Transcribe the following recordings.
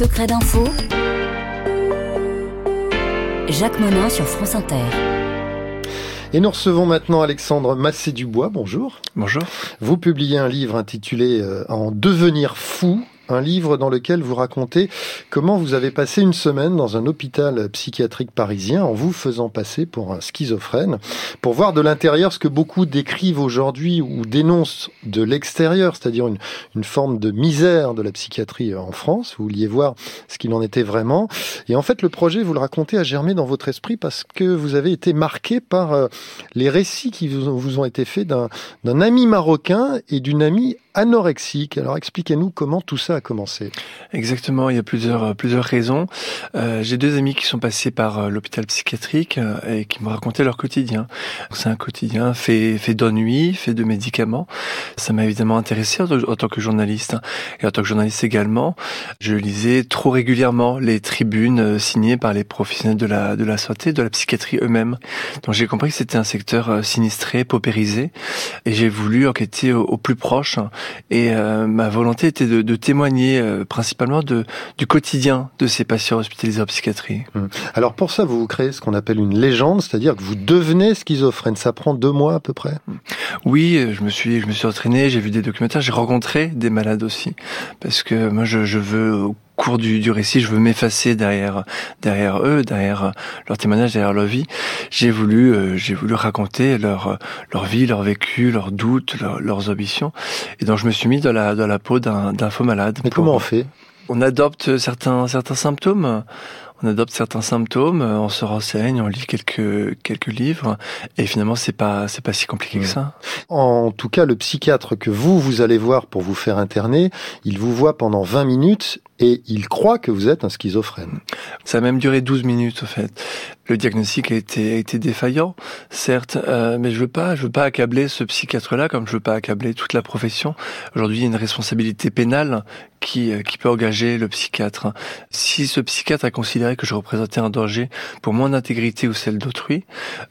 secrets d'info. Jacques Monin sur France Inter. Et nous recevons maintenant Alexandre Massé-Dubois. Bonjour. Bonjour. Vous publiez un livre intitulé euh, En devenir fou, un livre dans lequel vous racontez comment vous avez passé une semaine dans un hôpital psychiatrique parisien en vous faisant passer pour un schizophrène, pour voir de l'intérieur ce que beaucoup décrivent aujourd'hui ou dénoncent de l'extérieur, c'est-à-dire une, forme de misère de la psychiatrie en France. Vous vouliez voir ce qu'il en était vraiment. Et en fait, le projet, vous le racontez, a germé dans votre esprit parce que vous avez été marqué par euh, les récits qui vous ont été faits d'un ami marocain et d'une amie anorexique. Alors expliquez-nous comment tout ça a commencé. Exactement, il y a plusieurs euh, plusieurs raisons. Euh, J'ai deux amis qui sont passés par euh, l'hôpital psychiatrique et qui me racontaient leur quotidien. C'est un quotidien fait fait d'ennui, fait de médicaments. Ça m'a évidemment intéressé en, tant que journaliste et en tant que journaliste également. Je lisais trop régulièrement les tribunes signées par les professionnels de la de la santé, de la psychiatrie eux-mêmes. Donc j'ai compris que c'était un secteur sinistré, paupérisé, et j'ai voulu enquêter au, plus proche et euh, ma volonté était de témoigner euh, principalement de, du quotidien de ces patients hospitalisés en psychiatrie. Hum. Alors pour ça, vous créez ce qu'on appelle une légende, c'est-à-dire que vous devenez schizophrène. Ça prend deux mois à peu près? Oui, je me suis, je me suis entraîné, j'ai vu des documentaires, j'ai rencontré des malades aussi, parce que moi je, je veux cours du, du récit, je veux m'effacer derrière derrière eux, derrière leur témoignage, derrière leur vie. J'ai voulu euh, j'ai voulu raconter leur leur vie, leur vécu, leurs doutes, leur, leurs ambitions. Et donc je me suis mis dans la dans la peau d'un d'un faux malade. Mais comment on fait? On adopte certains certains symptômes on adopte certains symptômes, on se renseigne, on lit quelques quelques livres, et finalement c'est pas c'est pas si compliqué que ça. En tout cas, le psychiatre que vous vous allez voir pour vous faire interner, il vous voit pendant 20 minutes et il croit que vous êtes un schizophrène. Ça a même duré 12 minutes, en fait. Le diagnostic a été, a été défaillant, certes, euh, mais je veux pas, je veux pas accabler ce psychiatre-là comme je veux pas accabler toute la profession. Aujourd'hui, il y a une responsabilité pénale qui, qui peut engager le psychiatre. Si ce psychiatre a considéré que je représentais un danger pour mon intégrité ou celle d'autrui,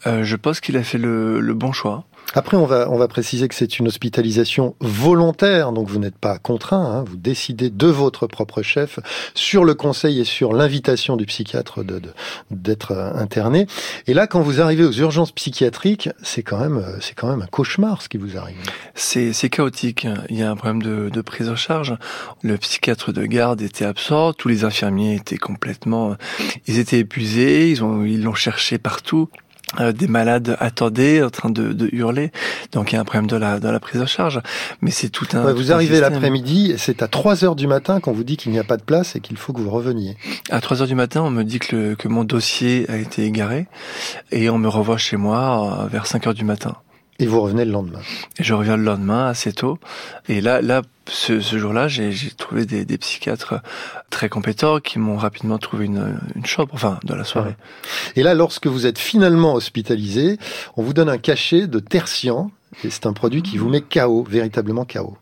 euh, je pense qu'il a fait le, le bon choix. Après, on va, on va préciser que c'est une hospitalisation volontaire, donc vous n'êtes pas contraint, hein, vous décidez de votre propre chef, sur le conseil et sur l'invitation du psychiatre de, d'être interné. Et là, quand vous arrivez aux urgences psychiatriques, c'est quand même, c'est quand même un cauchemar ce qui vous arrive. C'est, c'est chaotique. Il y a un problème de, de prise en charge. Le psychiatre de garde était absent, tous les infirmiers étaient complètement, ils étaient épuisés, ils ont, ils l'ont cherché partout. Euh, des malades attendaient en train de, de, hurler. Donc il y a un problème de la, de la prise en charge. Mais c'est tout un. Ouais, vous tout arrivez l'après-midi, c'est à 3 heures du matin qu'on vous dit qu'il n'y a pas de place et qu'il faut que vous reveniez. À 3 heures du matin, on me dit que, le, que mon dossier a été égaré et on me revoit chez moi euh, vers 5 heures du matin. Et vous revenez le lendemain. Et je reviens le lendemain assez tôt. Et là, là, ce, ce jour-là, j'ai trouvé des, des, psychiatres très compétents qui m'ont rapidement trouvé une, une chambre, enfin, dans la soirée. Et là, lorsque vous êtes finalement hospitalisé, on vous donne un cachet de tertian. Et c'est un produit qui vous met KO, véritablement KO.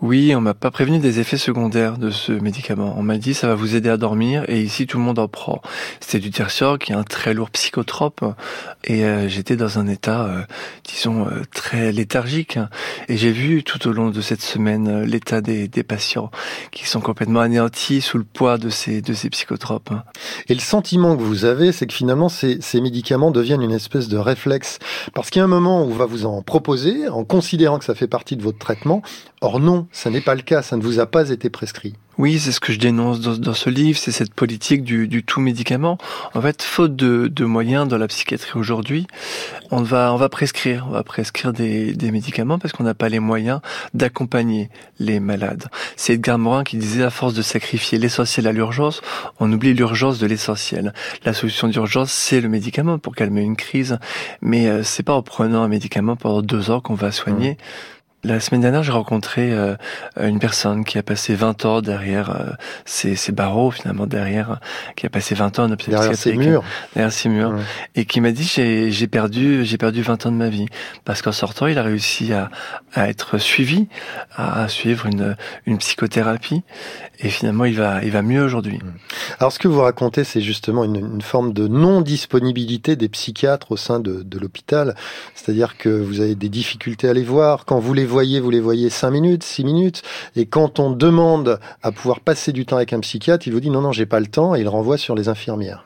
Oui, on m'a pas prévenu des effets secondaires de ce médicament. On m'a dit ça va vous aider à dormir et ici tout le monde en prend. C'était du tertior qui est un très lourd psychotrope et euh, j'étais dans un état, euh, disons, euh, très léthargique. Et j'ai vu tout au long de cette semaine l'état des, patients qui sont complètement anéantis sous le poids de ces, de ces psychotropes. Et le sentiment que vous avez, c'est que finalement ces, ces médicaments deviennent une espèce de réflexe. Parce qu'il y a un moment où on va vous en proposer en considérant que ça fait partie de votre traitement. Or non, ça n'est pas le cas, ça ne vous a pas été prescrit. Oui, c'est ce que je dénonce dans, dans ce livre, c'est cette politique du, du, tout médicament. En fait, faute de, de moyens dans la psychiatrie aujourd'hui, on va, on va prescrire, on va prescrire des, des médicaments parce qu'on n'a pas les moyens d'accompagner les malades. C'est Edgar Morin qui disait à force de sacrifier l'essentiel à l'urgence, on oublie l'urgence de l'essentiel. La solution d'urgence, c'est le médicament pour calmer une crise, mais euh, c'est pas en prenant un médicament pendant deux ans qu'on va soigner. Mmh. La semaine dernière, j'ai rencontré euh, une personne qui a passé 20 ans derrière euh, ces, barreaux, finalement, derrière, qui a passé 20 ans en hôpital derrière ces murs. Derrière ces murs. Ouais. Et qui m'a dit, j'ai perdu, j'ai perdu 20 ans de ma vie. Parce qu'en sortant, il a réussi à, à être suivi, à, à, suivre une, une psychothérapie. Et finalement, il va, il va mieux aujourd'hui. Alors ce que vous racontez, c'est justement une, une, forme de non-disponibilité des psychiatres au sein de, de l'hôpital. C'est-à-dire que vous avez des difficultés à les voir. Quand vous les voyez, vous les voyez 5 minutes, 6 minutes. Et quand on demande à pouvoir passer du temps avec un psychiatre, il vous dit non, non, j'ai pas le temps et il renvoie sur les infirmières.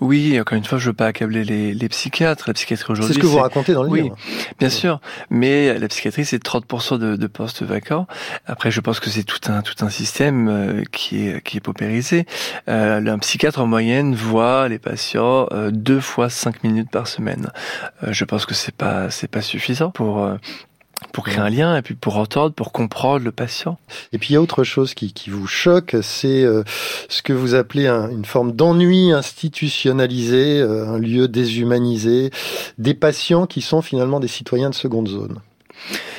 Oui, encore une fois, je veux pas accabler les, les psychiatres. La psychiatrie aujourd'hui. C'est ce que vous racontez dans le oui, livre. Bien sûr, mais la psychiatrie c'est 30% de, de, postes vacants. Après, je pense que c'est tout un tout un système euh, qui est qui est paupérisé. Euh, un psychiatre en moyenne voit les patients euh, deux fois cinq minutes par semaine. Euh, je pense que c'est pas c'est pas suffisant pour pour créer un lien et puis pour entendre, pour comprendre le patient. Et puis il y a autre chose qui, qui vous choque, c'est euh, ce que vous appelez un, une forme d'ennui institutionnalisé, euh, un lieu déshumanisé, des patients qui sont finalement des citoyens de seconde zone.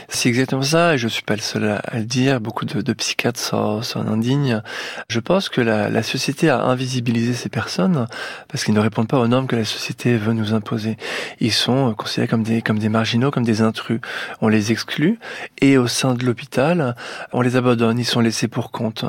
C'est exactement ça, et je suis pas le seul à, le dire. Beaucoup de, psychiatres s'en, indignent. Je pense que la, société a invisibilisé ces personnes parce qu'ils ne répondent pas aux normes que la société veut nous imposer. Ils sont considérés comme des comme des marginaux, comme des intrus. On les exclut et au sein de l'hôpital, on les abandonne. Ils sont laissés pour compte.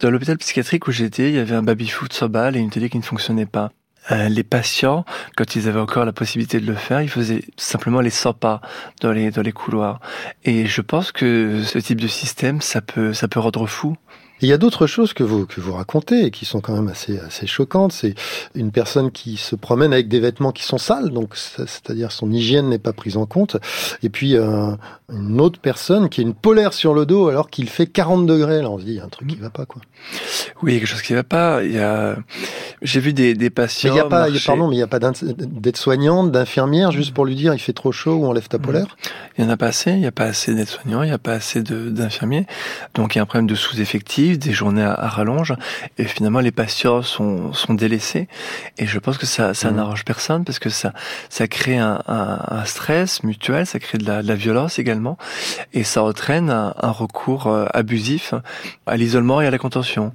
Dans l'hôpital psychiatrique où j'étais, il y avait un baby-foot sobal et une télé qui ne fonctionnait pas. Euh, les patients, quand ils avaient encore la possibilité de le faire, ils faisaient simplement les 100 pas dans les, dans les couloirs. Et je pense que ce type de système, ça peut, ça peut rendre fou. Il y a d'autres choses que vous que vous racontez et qui sont quand même assez assez choquantes. C'est une personne qui se promène avec des vêtements qui sont sales, donc c'est-à-dire son hygiène n'est pas prise en compte. Et puis euh, une autre personne qui a une polaire sur le dos alors qu'il fait 40 degrés. Là, on se dit il y a un truc qui va pas quoi. Oui, il y a quelque chose qui va pas. Il y a j'ai vu des, des patients. Mais il y a pas, marcher... pardon, mais il n'y a pas d'aide-soignante, d'infirmière juste pour lui dire il fait trop chaud ou enlève ta polaire? Il y en a pas assez. Il n'y a pas assez d'aides-soignants. Il n'y a pas assez d'infirmiers. Donc il y a un problème de sous-effectif des journées à, à, rallonge, et finalement les patients sont, sont délaissés. Et je pense que ça, ça mmh. n'arrange personne parce que ça, ça crée un, un, un, stress mutuel, ça crée de la, de la, violence également, et ça entraîne un, un recours euh, abusif à l'isolement et à la contention.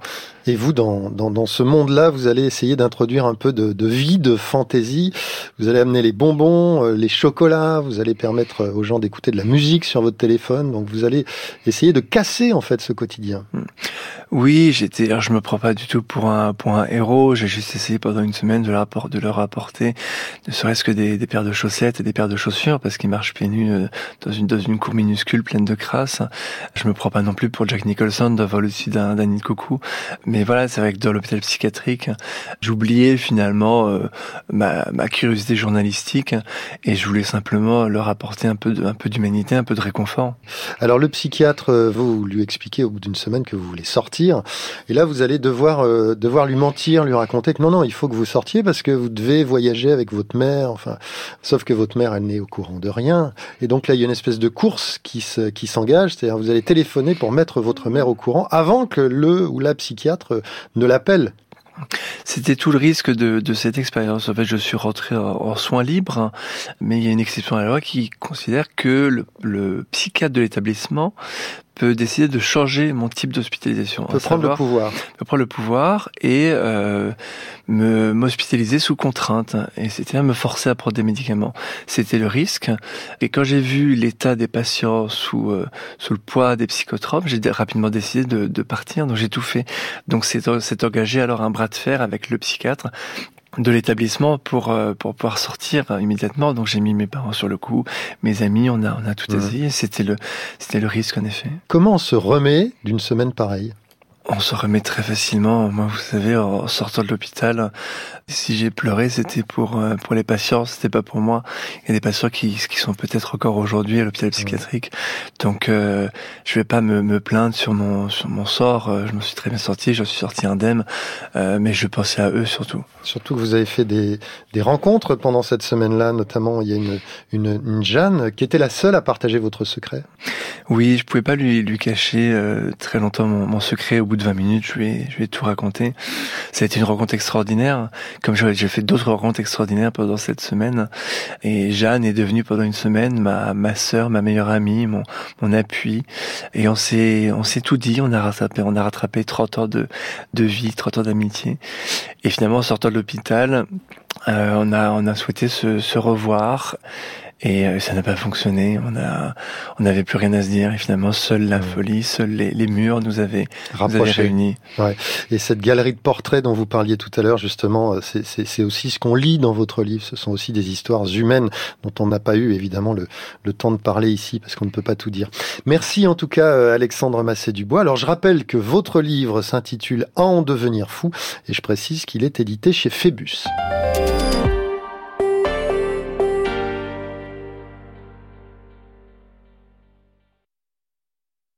Et vous, dans, dans, dans ce monde-là, vous allez essayer d'introduire un peu de, de, vie, de fantaisie. Vous allez amener les bonbons, euh, les chocolats. Vous allez permettre aux gens d'écouter de la musique sur votre téléphone. Donc, vous allez essayer de casser en fait ce quotidien. Oui, j'étais. Je me prends pas du tout pour un pour un héros. J'ai juste essayé pendant une semaine de leur, de leur apporter, ne serait-ce que des, des paires de chaussettes et des paires de chaussures, parce qu'ils marchent pieds nus euh, dans une dans une cour minuscule pleine de crasse. Je me prends pas non plus pour Jack Nicholson de vol au-dessus d'un nid de coucou. Mais voilà, c'est vrai que dans l'hôpital psychiatrique, j'oubliais finalement euh, ma, ma curiosité journalistique et je voulais simplement leur apporter un peu de, un peu d'humanité, un peu de réconfort. Alors le psychiatre, euh, vous lui expliquez au bout d'une semaine que vous voulez sortir, et là vous allez devoir euh, devoir lui mentir, lui raconter que non non, il faut que vous sortiez parce que vous devez voyager avec votre mère, enfin, sauf que votre mère elle n'est au courant de rien, et donc là il y a une espèce de course qui se, qui s'engage, c'est-à-dire vous allez téléphoner pour mettre votre mère au courant avant que le ou la psychiatre ne l'appelle. C'était tout le risque de, cette expérience. En fait, je suis rentré en, soins libres, mais il y a une exception à la loi qui considère que le psychiatre de l'établissement peut décider de changer mon type d'hospitalisation. Peut prendre savoir, le pouvoir. Peut prendre le pouvoir et euh, me m'hospitaliser sous contrainte. Et c'était me forcer à prendre des médicaments. C'était le risque. Et quand j'ai vu l'état des patients sous euh, sous le poids des psychotropes, j'ai rapidement décidé de, de partir. Donc j'ai tout fait. Donc c'est engagé alors un bras de fer avec le psychiatre de l'établissement pour euh, pour pouvoir sortir immédiatement. Donc j'ai mis mes parents sur le coup, mes amis, on a on a tout mmh. essayé. C'était le c'était le risque en effet. Comment on se remet d'une semaine pareille? On se remet très facilement. Moi, vous savez, en sortant de l'hôpital, si j'ai pleuré, c'était pour euh, pour les patients, c'était pas pour moi. Il y a des patients qui qui sont peut-être encore aujourd'hui à l'hôpital psychiatrique. Donc, euh, je vais pas me, me plaindre sur mon sur mon sort. Euh, je me suis très bien sorti, je suis sorti indemne, euh, mais je pensais à eux surtout. Surtout que vous avez fait des des rencontres pendant cette semaine-là, notamment il y a une, une une Jeanne qui était la seule à partager votre secret. Oui, je pouvais pas lui lui cacher euh, très longtemps mon, mon secret au bout de 20 minutes, je vais, je vais tout a été une rencontre extraordinaire. Comme j'ai fait d'autres rencontres extraordinaires pendant cette semaine. Et Jeanne est devenue pendant une semaine ma, ma sœur, ma meilleure amie, mon, mon appui. Et on s'est, on s'est tout dit. On a rattrapé, on a rattrapé 30 ans de, de vie, 30 ans d'amitié. Et finalement, en sortant de l'hôpital, on a on a souhaité se, se revoir et euh, ça n'a pas fonctionné. On a, on n'avait plus rien à se dire. Et finalement, seule la folie, seuls les, les murs nous avaient, nous avaient réunis. Ouais. Et cette galerie de portraits dont vous parliez tout à l'heure, justement, euh, c'est aussi ce qu'on lit dans votre livre. Ce sont aussi des histoires humaines dont on n'a pas eu évidemment le, le, temps de parler ici parce qu'on ne peut pas tout dire. Merci en tout cas, euh, Alexandre Massé-Dubois. Alors, je rappelle que votre livre s'intitule en devenir fou et je précise qu'il il est édité chez Phébus.